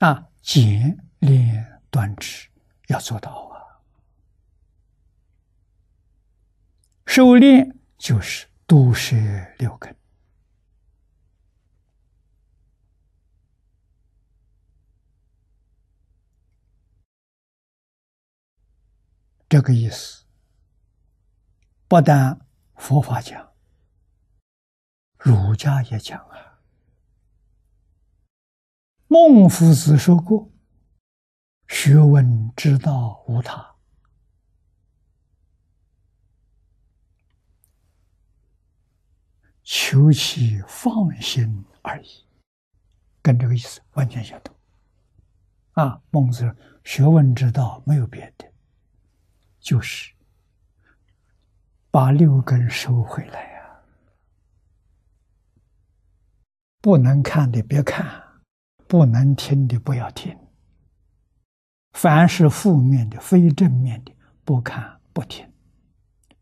啊，简练断指要做到啊。修炼就是毒舌六根，这个意思。不但佛法讲，儒家也讲啊。孟夫子说过：“学问之道无他，求其放心而已。”跟这个意思完全相同。啊，孟子学问之道没有别的，就是。把六根收回来呀！不能看的别看，不能听的不要听。凡是负面的、非正面的，不看、不听、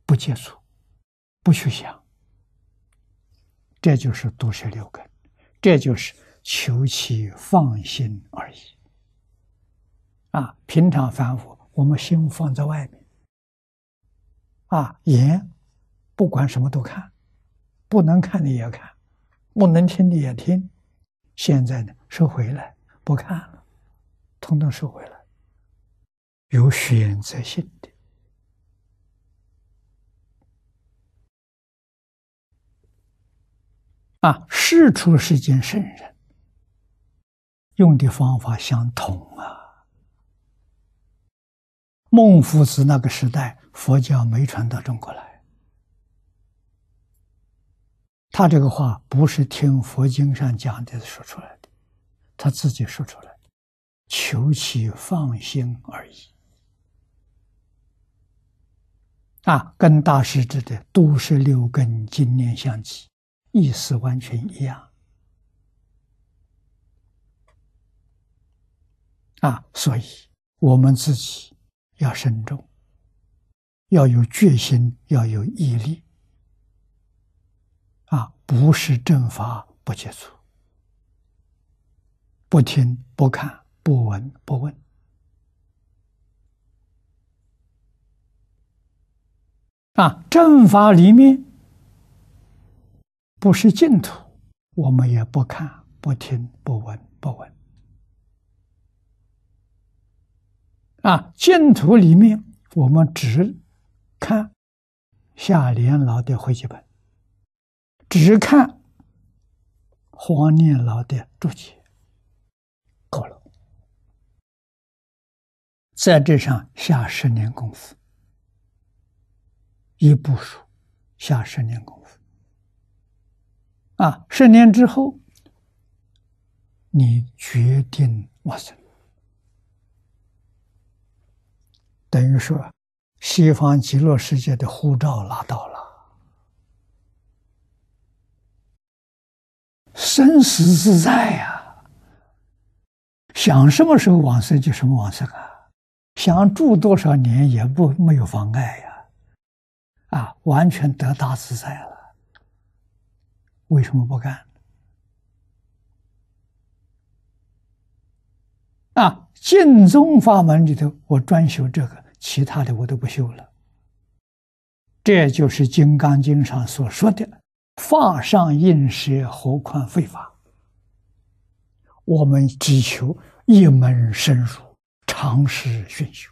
不接触、不去想，这就是毒舌六根，这就是求其放心而已。啊，平常反复，我们心放在外面。啊，眼不管什么都看，不能看的也看，不能听的也听。现在呢，收回来不看了，统统收回来，有选择性的。啊，世出世间圣人用的方法相同啊。孟夫子那个时代。佛教没传到中国来，他这个话不是听佛经上讲的说出来的，他自己说出来，求其放心而已。啊，跟大师指的都是六根经念相继，意思完全一样。啊，所以我们自己要慎重。要有决心，要有毅力，啊，不是正法不接触，不听不看不闻不问，啊，正法里面不是净土，我们也不看不听不闻不问，啊，净土里面我们只。看夏莲老的回记本，只看黄念老的注解，够了。在这上下十年功夫，一部书下十年功夫，啊，十年之后，你决定往生，等于说。西方极乐世界的护照拿到了，生死自在呀！想什么时候往生就什么往生啊，想住多少年也不没有妨碍呀，啊，完全得大自在了。为什么不干？啊，净宗法门里头，我专修这个。其他的我都不修了，这就是《金刚经》上所说的“法上应舍，何况非法”。我们只求一门深入，长时熏修。